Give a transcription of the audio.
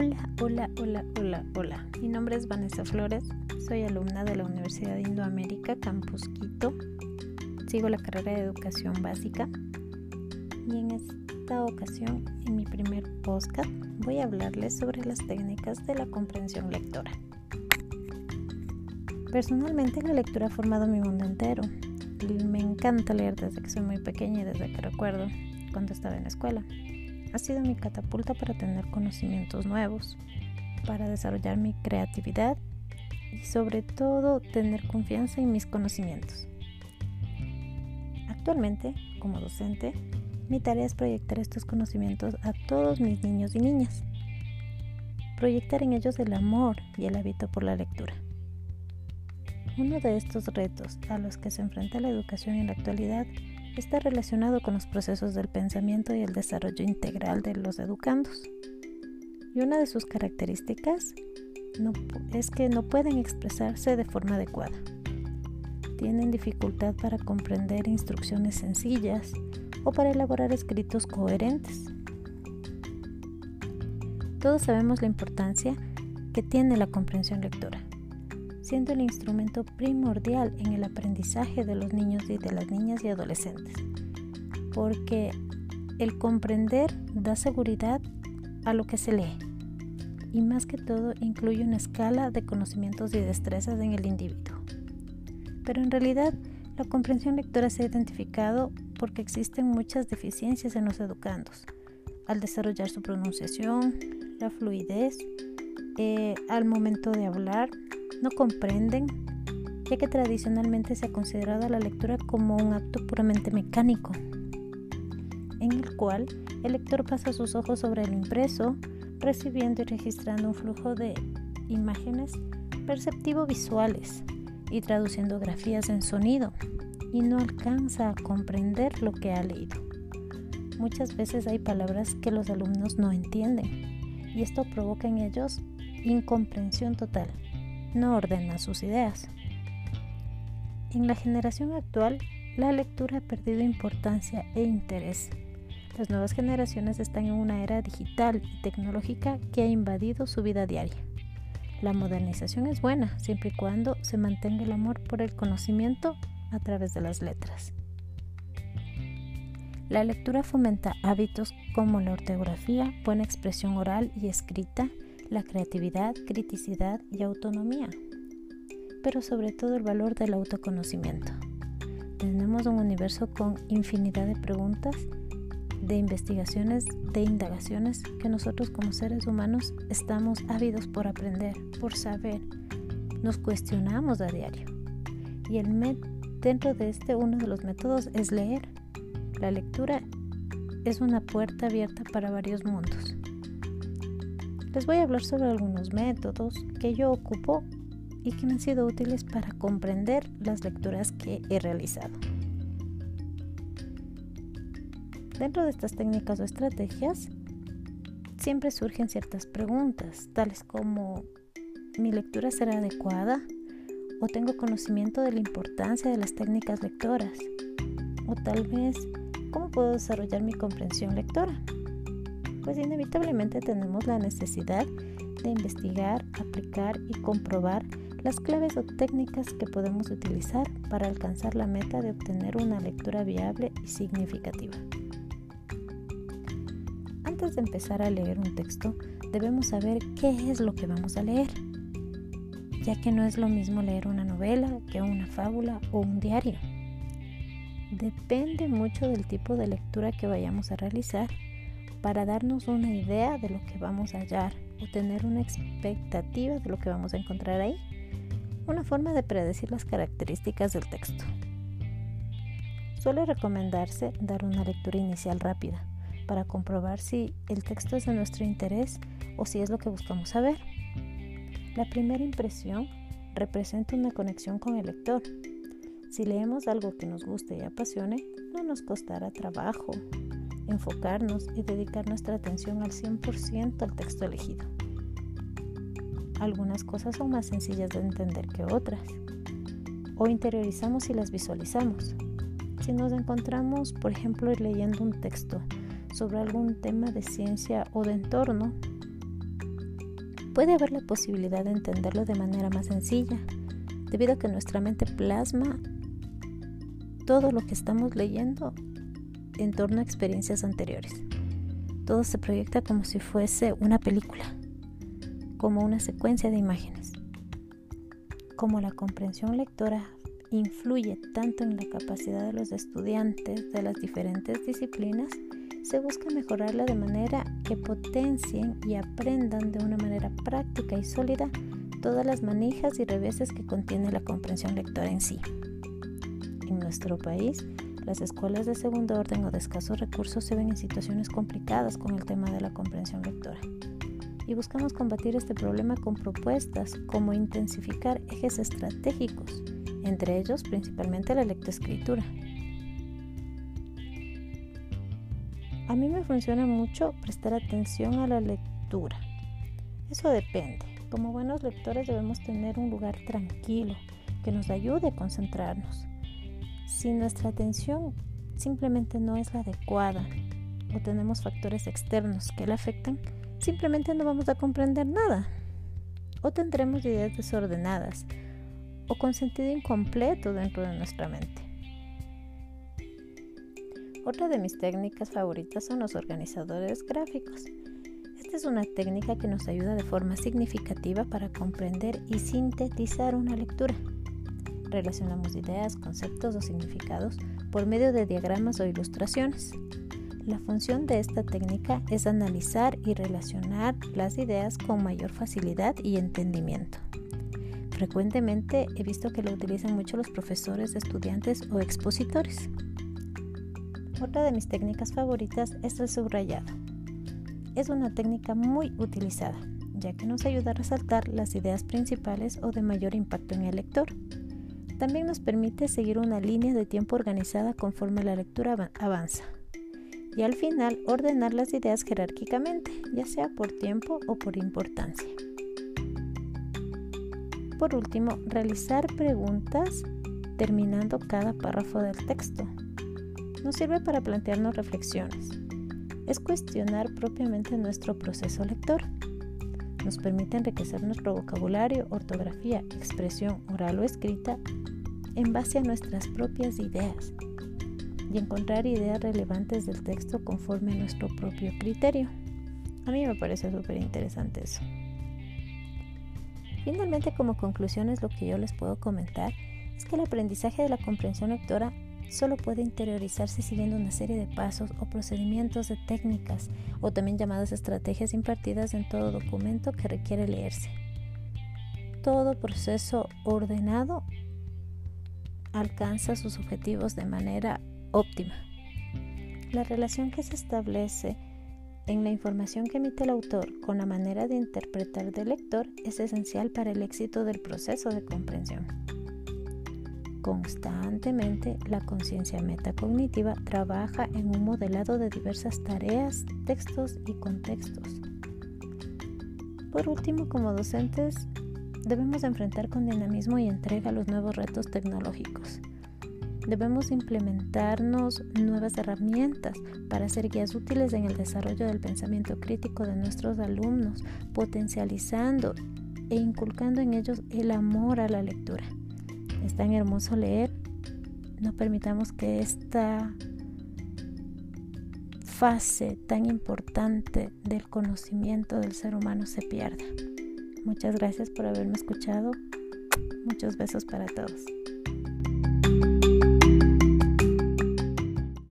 Hola, hola, hola, hola, hola. Mi nombre es Vanessa Flores, soy alumna de la Universidad de Indoamérica, Campus Quito. Sigo la carrera de educación básica y en esta ocasión, en mi primer podcast, voy a hablarles sobre las técnicas de la comprensión lectora. Personalmente la lectura ha formado mi mundo entero. Me encanta leer desde que soy muy pequeña y desde que recuerdo cuando estaba en la escuela ha sido mi catapulta para tener conocimientos nuevos, para desarrollar mi creatividad y sobre todo tener confianza en mis conocimientos. Actualmente, como docente, mi tarea es proyectar estos conocimientos a todos mis niños y niñas, proyectar en ellos el amor y el hábito por la lectura. Uno de estos retos a los que se enfrenta la educación en la actualidad está relacionado con los procesos del pensamiento y el desarrollo integral de los educandos. Y una de sus características es que no pueden expresarse de forma adecuada. Tienen dificultad para comprender instrucciones sencillas o para elaborar escritos coherentes. Todos sabemos la importancia que tiene la comprensión lectora siendo el instrumento primordial en el aprendizaje de los niños y de las niñas y adolescentes, porque el comprender da seguridad a lo que se lee. Y más que todo incluye una escala de conocimientos y destrezas en el individuo. Pero en realidad la comprensión lectora se ha identificado porque existen muchas deficiencias en los educandos. Al desarrollar su pronunciación, la fluidez, eh, al momento de hablar, no comprenden, ya que tradicionalmente se ha considerado la lectura como un acto puramente mecánico, en el cual el lector pasa sus ojos sobre el impreso, recibiendo y registrando un flujo de imágenes perceptivo-visuales y traduciendo grafías en sonido, y no alcanza a comprender lo que ha leído. Muchas veces hay palabras que los alumnos no entienden, y esto provoca en ellos incomprensión total no ordena sus ideas. En la generación actual, la lectura ha perdido importancia e interés. Las nuevas generaciones están en una era digital y tecnológica que ha invadido su vida diaria. La modernización es buena siempre y cuando se mantenga el amor por el conocimiento a través de las letras. La lectura fomenta hábitos como la ortografía, buena expresión oral y escrita, la creatividad, criticidad y autonomía, pero sobre todo el valor del autoconocimiento. Tenemos un universo con infinidad de preguntas, de investigaciones, de indagaciones que nosotros como seres humanos estamos ávidos por aprender, por saber. Nos cuestionamos a diario. Y el dentro de este uno de los métodos es leer. La lectura es una puerta abierta para varios mundos les voy a hablar sobre algunos métodos que yo ocupo y que me han sido útiles para comprender las lecturas que he realizado. Dentro de estas técnicas o estrategias, siempre surgen ciertas preguntas, tales como ¿mi lectura será adecuada? ¿O tengo conocimiento de la importancia de las técnicas lectoras? ¿O tal vez cómo puedo desarrollar mi comprensión lectora? Pues inevitablemente tenemos la necesidad de investigar, aplicar y comprobar las claves o técnicas que podemos utilizar para alcanzar la meta de obtener una lectura viable y significativa. Antes de empezar a leer un texto, debemos saber qué es lo que vamos a leer, ya que no es lo mismo leer una novela que una fábula o un diario. Depende mucho del tipo de lectura que vayamos a realizar para darnos una idea de lo que vamos a hallar o tener una expectativa de lo que vamos a encontrar ahí. Una forma de predecir las características del texto. Suele recomendarse dar una lectura inicial rápida para comprobar si el texto es de nuestro interés o si es lo que buscamos saber. La primera impresión representa una conexión con el lector. Si leemos algo que nos guste y apasione, no nos costará trabajo enfocarnos y dedicar nuestra atención al 100% al texto elegido. Algunas cosas son más sencillas de entender que otras, o interiorizamos y las visualizamos. Si nos encontramos, por ejemplo, leyendo un texto sobre algún tema de ciencia o de entorno, puede haber la posibilidad de entenderlo de manera más sencilla, debido a que nuestra mente plasma todo lo que estamos leyendo en torno a experiencias anteriores. Todo se proyecta como si fuese una película, como una secuencia de imágenes. Como la comprensión lectora influye tanto en la capacidad de los estudiantes de las diferentes disciplinas, se busca mejorarla de manera que potencien y aprendan de una manera práctica y sólida todas las manijas y reveses que contiene la comprensión lectora en sí. En nuestro país, las escuelas de segundo orden o de escasos recursos se ven en situaciones complicadas con el tema de la comprensión lectora. Y buscamos combatir este problema con propuestas como intensificar ejes estratégicos, entre ellos principalmente la lectoescritura. A mí me funciona mucho prestar atención a la lectura. Eso depende. Como buenos lectores debemos tener un lugar tranquilo que nos ayude a concentrarnos. Si nuestra atención simplemente no es la adecuada o tenemos factores externos que la afectan, simplemente no vamos a comprender nada. O tendremos ideas desordenadas o con sentido incompleto dentro de nuestra mente. Otra de mis técnicas favoritas son los organizadores gráficos. Esta es una técnica que nos ayuda de forma significativa para comprender y sintetizar una lectura. Relacionamos ideas, conceptos o significados por medio de diagramas o ilustraciones. La función de esta técnica es analizar y relacionar las ideas con mayor facilidad y entendimiento. Frecuentemente he visto que lo utilizan mucho los profesores, estudiantes o expositores. Otra de mis técnicas favoritas es el subrayado. Es una técnica muy utilizada, ya que nos ayuda a resaltar las ideas principales o de mayor impacto en el lector. También nos permite seguir una línea de tiempo organizada conforme la lectura avanza. Y al final ordenar las ideas jerárquicamente, ya sea por tiempo o por importancia. Por último, realizar preguntas terminando cada párrafo del texto. Nos sirve para plantearnos reflexiones. Es cuestionar propiamente nuestro proceso lector. Nos permite enriquecer nuestro vocabulario, ortografía, expresión oral o escrita en base a nuestras propias ideas y encontrar ideas relevantes del texto conforme a nuestro propio criterio. A mí me parece súper interesante eso. Finalmente, como conclusiones, lo que yo les puedo comentar es que el aprendizaje de la comprensión lectora solo puede interiorizarse siguiendo una serie de pasos o procedimientos de técnicas o también llamadas estrategias impartidas en todo documento que requiere leerse. Todo proceso ordenado alcanza sus objetivos de manera óptima. La relación que se establece en la información que emite el autor con la manera de interpretar del lector es esencial para el éxito del proceso de comprensión. Constantemente, la conciencia metacognitiva trabaja en un modelado de diversas tareas, textos y contextos. Por último, como docentes, debemos enfrentar con dinamismo y entrega los nuevos retos tecnológicos. Debemos implementarnos nuevas herramientas para ser guías útiles en el desarrollo del pensamiento crítico de nuestros alumnos, potencializando e inculcando en ellos el amor a la lectura. Es tan hermoso leer. No permitamos que esta fase tan importante del conocimiento del ser humano se pierda. Muchas gracias por haberme escuchado. Muchos besos para todos.